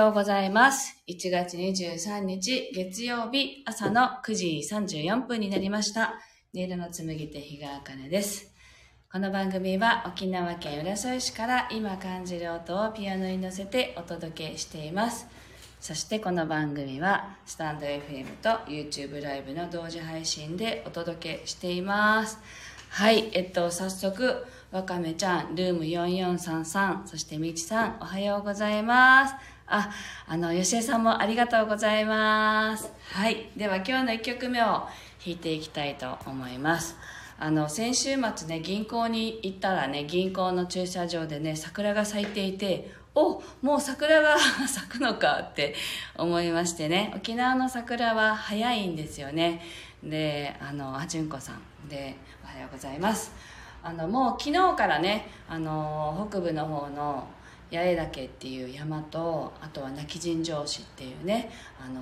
ようございます。1月23日月曜日朝の9時34分になりました。音色の紡ぎ手日川茜です。この番組は沖縄県浦添市から今感じる音をピアノに乗せてお届けしています。そしてこの番組はスタンド FM と YouTube ライブの同時配信でお届けしています。はい、えっと、早速、わかめちゃん、ルーム4433、そしてみちさん、おはようございます。あ、あの、吉江さんもありがとうございます。はい、では今日の1曲目を弾いていきたいと思います。あの、先週末ね、銀行に行ったらね、銀行の駐車場でね、桜が咲いていて、おもう桜が 咲くのかって思いましてね沖縄の桜は早いんですよねであのあじゅんこさんでおはようございますあのもう昨日からねあの北部の方の八重岳っていう山とあとは泣き尋常市っていうねあの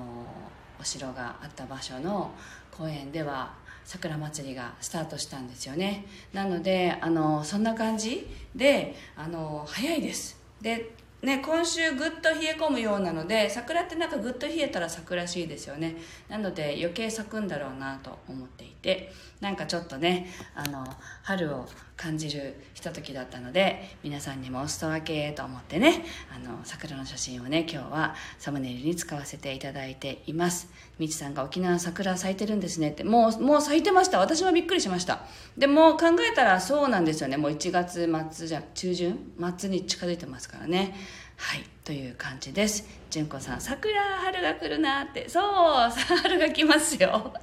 お城があった場所の公園では桜祭りがスタートしたんですよね。なのであのそんな感じであの早いです。でね、今週ぐっと冷え込むようなので桜ってなんかぐっと冷えたら咲くらしいですよね。なので余計咲くんだろうなと思っていてなんかちょっとねあの春を感じるひとときだったので皆さんにもお裾分けと思ってねあの桜の写真をね今日はサムネイルに使わせていただいています。みちさんが沖縄桜咲いてるんですねって。もうもう咲いてました。私もびっくりしました。でも考えたらそうなんですよね。もう1月末じゃ中旬末に近づいてますからね。はい。という感じです。純子さん桜春が来るなって。そう 春が来ますよ。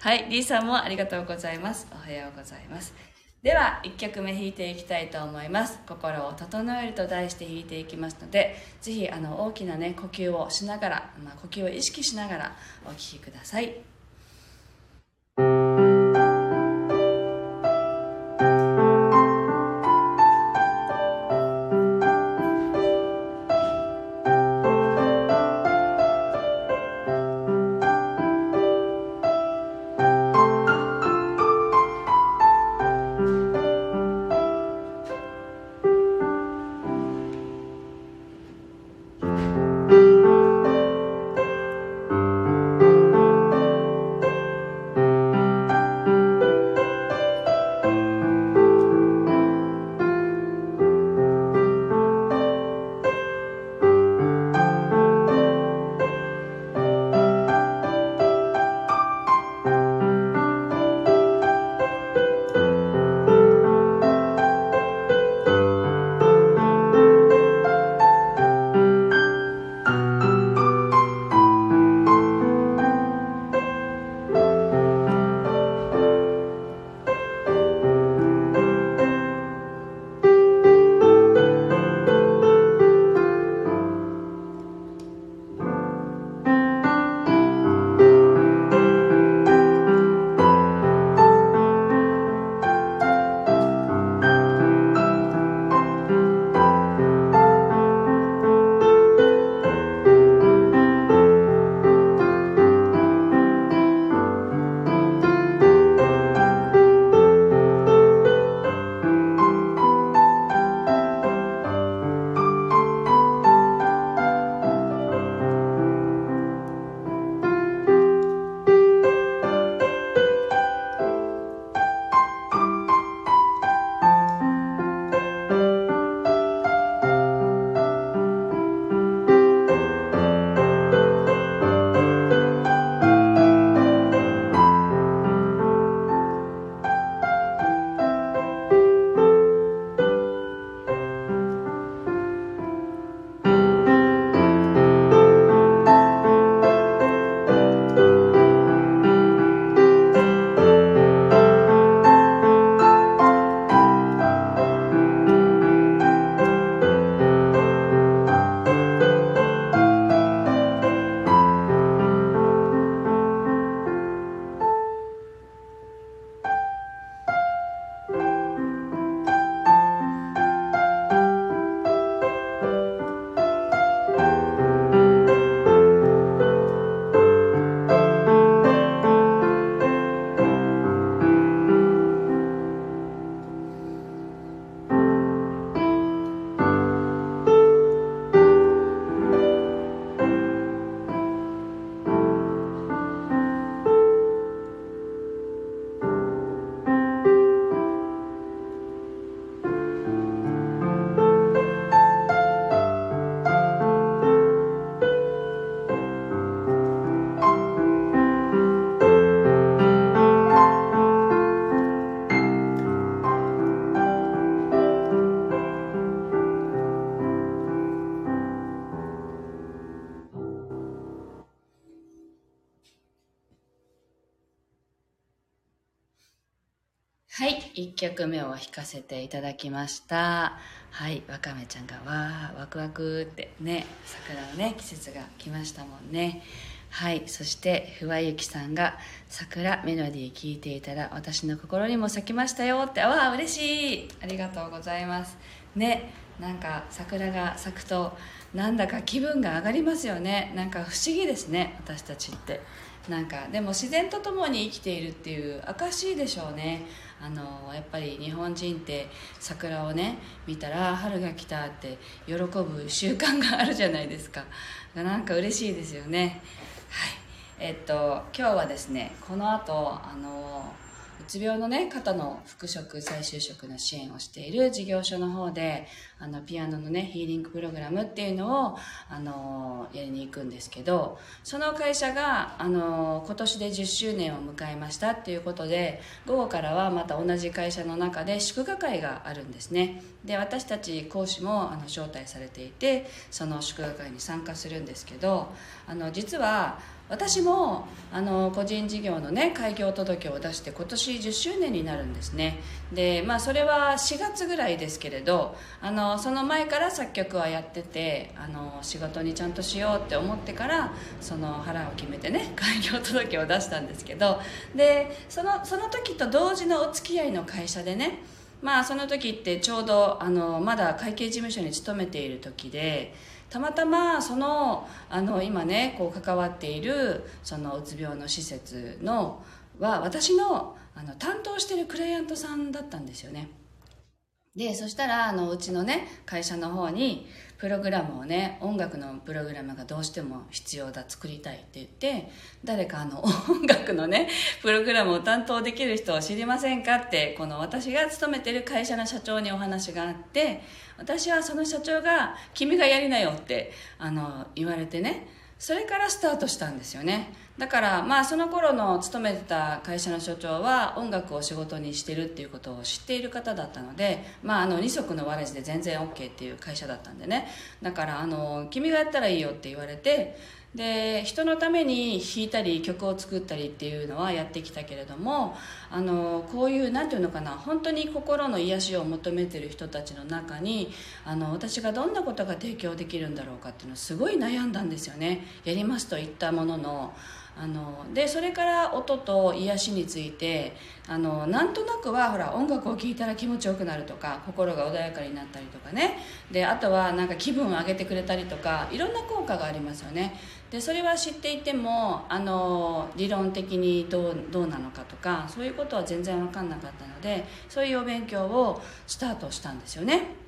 はい。リーさんもありがとうございます。おはようございます。では1曲目弾いていきたいと思います。心を整えると題して弾いていきますので是非あの大きなね呼吸をしながら、まあ、呼吸を意識しながらお聴きください「1曲目を弾かせていただきました。はいわかめちゃんがわーワクワクってね桜のね季節が来ましたもんね。はいそしてふわゆきさんが「桜メロディー聴いていたら私の心にも咲きましたよ」ってわあ嬉しい。ありがとうございます。ねなんか桜が咲くとなんだか気分が上がりますよね。なんか不思議ですね私たちって。なんかでも自然と共に生きているっていう証でしょうね。あのやっぱり日本人って桜をね見たら春が来たって喜ぶ習慣があるじゃないですか。なんか嬉しいですよね。はい。えっと今日はですねこの後あのうつ病のね方の復職再就職の支援をしている事業所の方であのピアノのねヒーリングプログラムっていうのをあのやりに行くんですけどその会社があの今年で10周年を迎えましたっていうことで午後からはまた同じ会社の中で祝賀会があるんですね。で私たち講師もあの招待されていてその祝賀会に参加するんですけどあの実は私もあの個人事業のね開業届を出して今年10周年になるんですね。でまあそれは4月ぐらいですけれどあのその前から作曲はやっててあの仕事にちゃんとしようって思ってからその腹を決めてね 開業届を出したんですけどでそのその時と同時のお付き合いの会社でねまあその時ってちょうどあのまだ会計事務所に勤めている時でたまたまそのあの今ねこう関わっているそのうつ病の施設のは私のあの担当してるクライアントさんだったんですよね。でそしたらあのうちのね会社の方にプログラムをね音楽のプログラムがどうしても必要だ作りたいって言って誰かあの音楽のねプログラムを担当できる人を知りませんかってこの私が勤めてる会社の社長にお話があって私はその社長が「君がやりなよ」ってあの言われてねそれからスタートしたんですよね。だからまあその頃の勤めてた会社の所長は音楽を仕事にしてるっていうことを知っている方だったので、まあ、あの二足のわらじで全然 OK っていう会社だったんでね。だからあの君がやったらいいよって言われてで人のために弾いたり曲を作ったりっていうのはやってきたけれどもあのこういう何て言うのかな本当に心の癒しを求めてる人たちの中にあの私がどんなことが提供できるんだろうかっていうのをすごい悩んだんですよね。やりますと言ったもののあのでそれから音と癒しについてあのなんとなくはほら音楽を聴いたら気持ちよくなるとか心が穏やかになったりとかね。であとはなんか気分を上げてくれたりとかいろんな効果がありますよね。でそれは知っていてもあの理論的にどうどうなのかとかそういうことは全然分かんなかったのでそういうお勉強をスタートしたんですよね。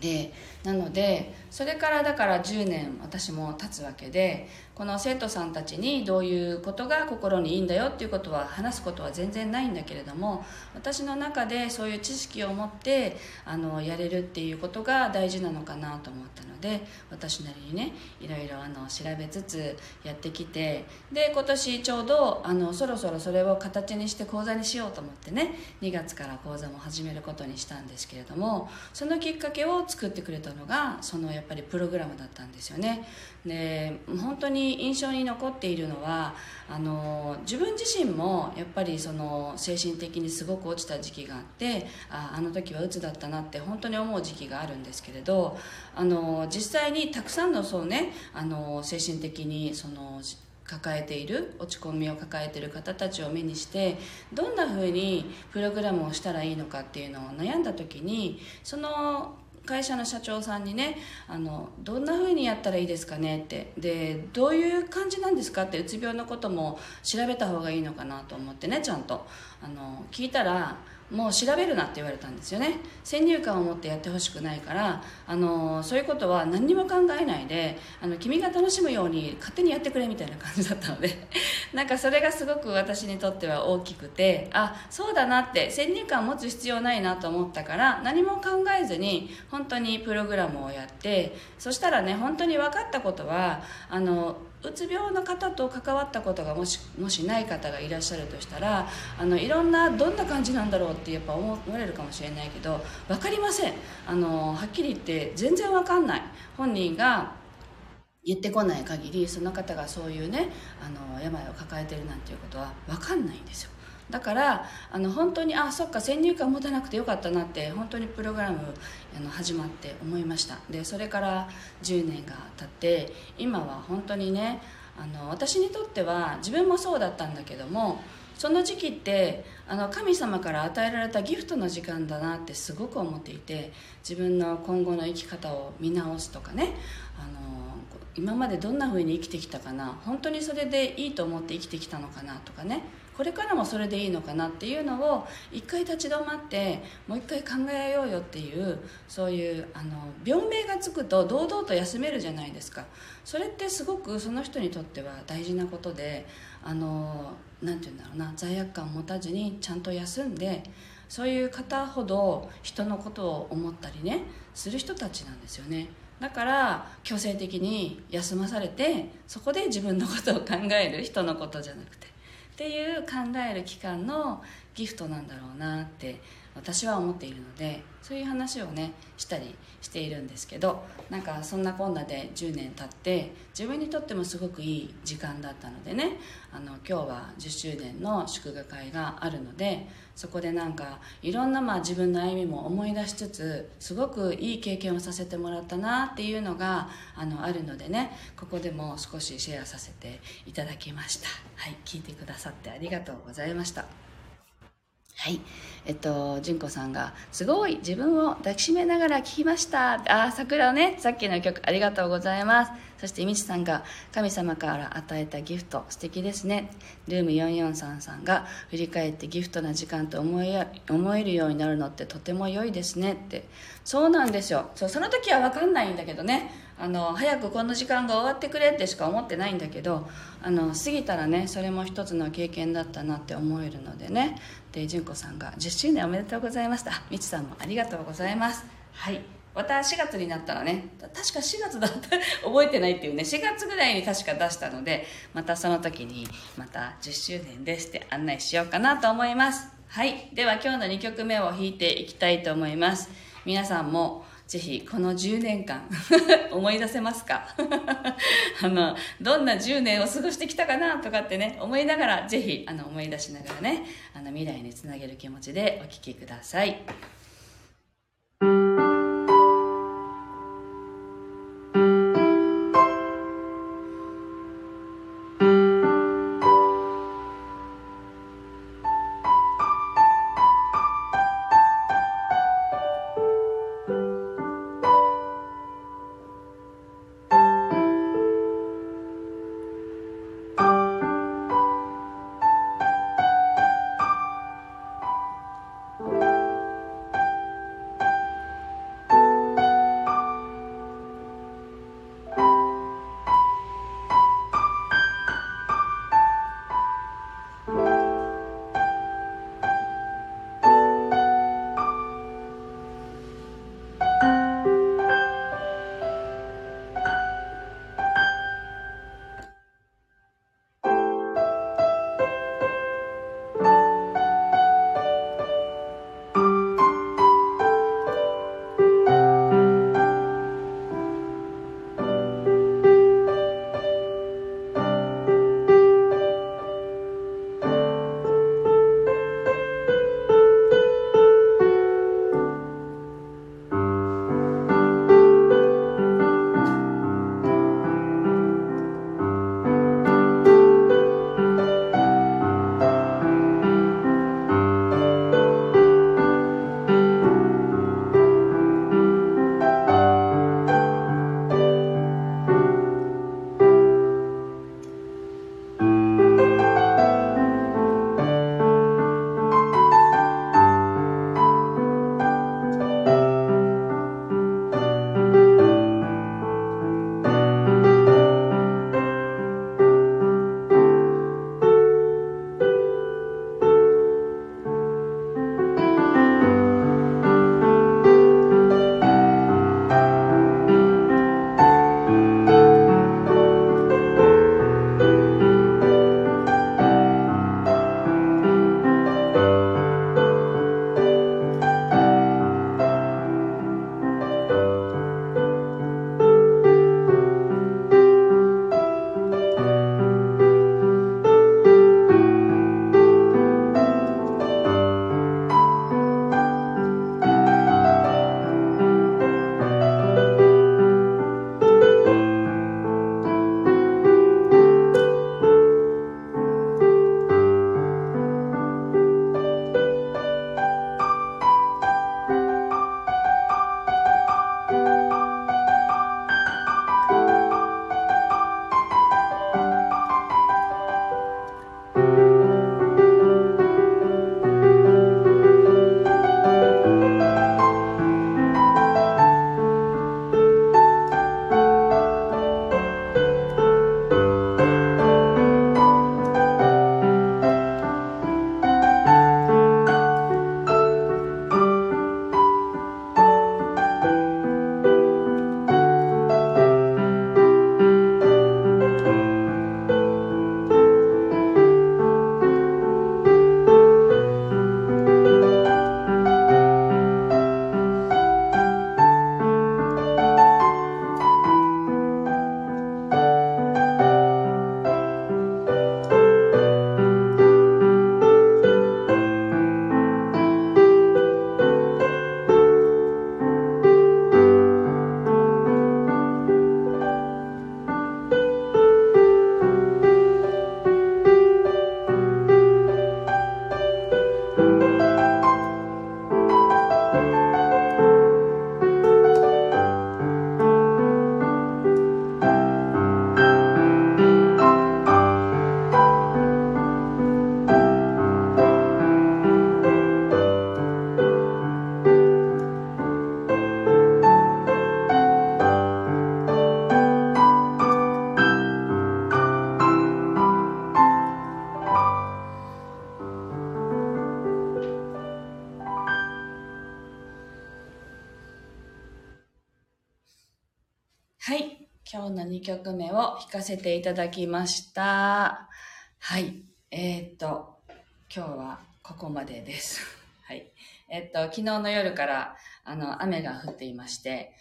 でなのでそれからだから10年私も経つわけでこの生徒さんたちにどういうことが心にいいんだよっていうことは話すことは全然ないんだけれども私の中でそういう知識を持ってあのやれるっていうことが大事なのかなと思ったので私なりにねいろいろあの調べつつやってきてで今年ちょうどあのそろそろそれを形にして講座にしようと思ってね2月から講座も始めることにしたんですけれどもそのきっかけを作ってくれたのがそのやっぱりプログラムだったんですよね。で本当に印象に残っているのはあの自分自身もやっぱりその精神的にすごく落ちた時期があってああの時は鬱だったなって本当に思う時期があるんですけれどあの実際にたくさんのそうねあの精神的にその抱えている落ち込みを抱えている方たちを目にしてどんなふうにプログラムをしたらいいのかっていうのを悩んだ時にその会社の社長さんにねあのどんな風にやったらいいですかねって。でどういう感じなんですかってうつ病のことも調べた方がいいのかなと思ってねちゃんと。あの聞いたらもう調べるなって言われたんですよね。先入観を持ってやってほしくないからあのそういうことは何にも考えないであの君が楽しむように勝手にやってくれみたいな感じだったので。なんかそれがすごく私にとっては大きくてあそうだなって先入観を持つ必要ないなと思ったから何も考えずに本当にプログラムをやってそしたらね本当に分かったことはあのうつ病の方と関わったことがもしもしない方がいらっしゃるとしたらあのいろんなどんな感じなんだろうってやっぱ思われるかもしれないけど分かりません。あのはっきり言って全然分かんない。本人が言ってこない限りその方がそういうねあの病を抱えてるなんていうことは分かんないんですよ。だからあの本当にあそっか先入観持たなくてよかったなって本当にプログラムあの始まって思いました。でそれから10年が経って今は本当にねあの私にとっては自分もそうだったんだけどもその時期ってあの神様から与えられたギフトの時間だなってすごく思っていて自分の今後の生き方を見直すとかねあの今までどんな風に生きてきたかな本当にそれでいいと思って生きてきたのかなとかねこれからもそれでいいのかなっていうのを一回立ち止まってもう一回考えようよっていうそういうあの病名がつくと堂々と休めるじゃないですか。それってすごくその人にとっては大事なことであのなんて言うんだろうな罪悪感を持たずにちゃんと休んでそういう方ほど人のことを思ったりねする人たちなんですよね。だから強制的に休まされてそこで自分のことを考える人のことじゃなくてっていう考える期間のギフトなんだろうなって私は思っているのでそういう話をねしたりしているんですけどなんかそんなこんなで10年経って自分にとってもすごくいい時間だったのでねあの今日は10周年の祝賀会があるのでそこでなんかいろんなまあ自分の歩みも思い出しつつすごくいい経験をさせてもらったなっていうのがあのあるのでねここでも少しシェアさせていただきました。はい聞いてくださってありがとうございました。はい。えっと、純子さんが、すごい自分を抱きしめながら聴きました。あ、桜ね、さっきの曲ありがとうございます。そして、みちさんが、神様から与えたギフト、素敵ですね。ルーム443さんが、振り返ってギフトな時間と思えるようになるのってとても良いですねって。そうなんですよ。そう、その時はわかんないんだけどね。あの早くこの時間が終わってくれってしか思ってないんだけどあの過ぎたらねそれも一つの経験だったなって思えるのでねで純子さんが10周年おめでとうございましたみちさんもありがとうございますはいまた4月になったらね確か4月だった。覚えてないっていうね。4月ぐらいに確か出したのでまたその時にまた10周年ですって案内しようかなと思います。はい。では今日の2曲目を弾いていきたいと思います。皆さんもぜひこの10年間 思い出せますか？あのどんな10年を過ごしてきたかなとかってね思いながらぜひあの思い出しながらねあの未来につなげる気持ちでお聴きください。はい。目を弾かせていただきました。はい。えーっと、今日はここまでです。はい。えっと、昨日の夜から、あの、雨が降っていまして、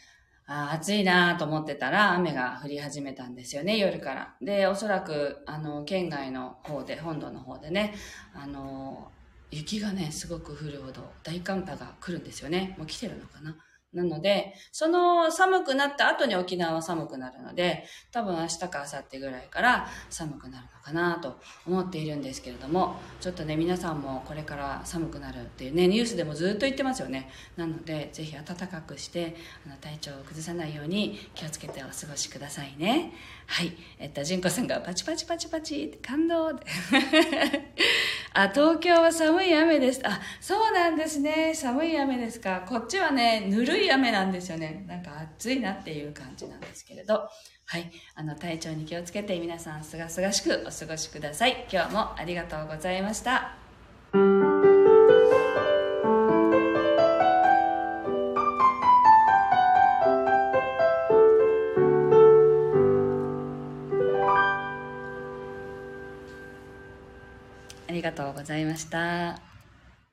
あ暑いなと思ってたら雨が降り始めたんですよね、夜から。で、おそらく、あの、県外の方で、本土の方でね、あの、雪がね、すごく降るほど大寒波が来るんですよね。もう来てるのかな。なので、その寒くなった後に沖縄は寒くなるので、多分明日か明後日ぐらいから寒くなるのかなと思っているんですけれども、ちょっとね、皆さんもこれから寒くなるっていうね、ニュースでもずっと言ってますよね。なので、ぜひ暖かくして、あの体調を崩さないように気をつけてお過ごしくださいね。はい。えっと、純子さんがパチパチパチパチって感動。あ、東京は寒い雨です。あ、そうなんですね。寒い雨ですか。こっちはね、ぬるい雨なんですよね。なんか暑いなっていう感じなんですけれど。はい。あの、体調に気をつけて皆さん、すがすがしくお過ごしください。今日もありがとうございました。がとうございました。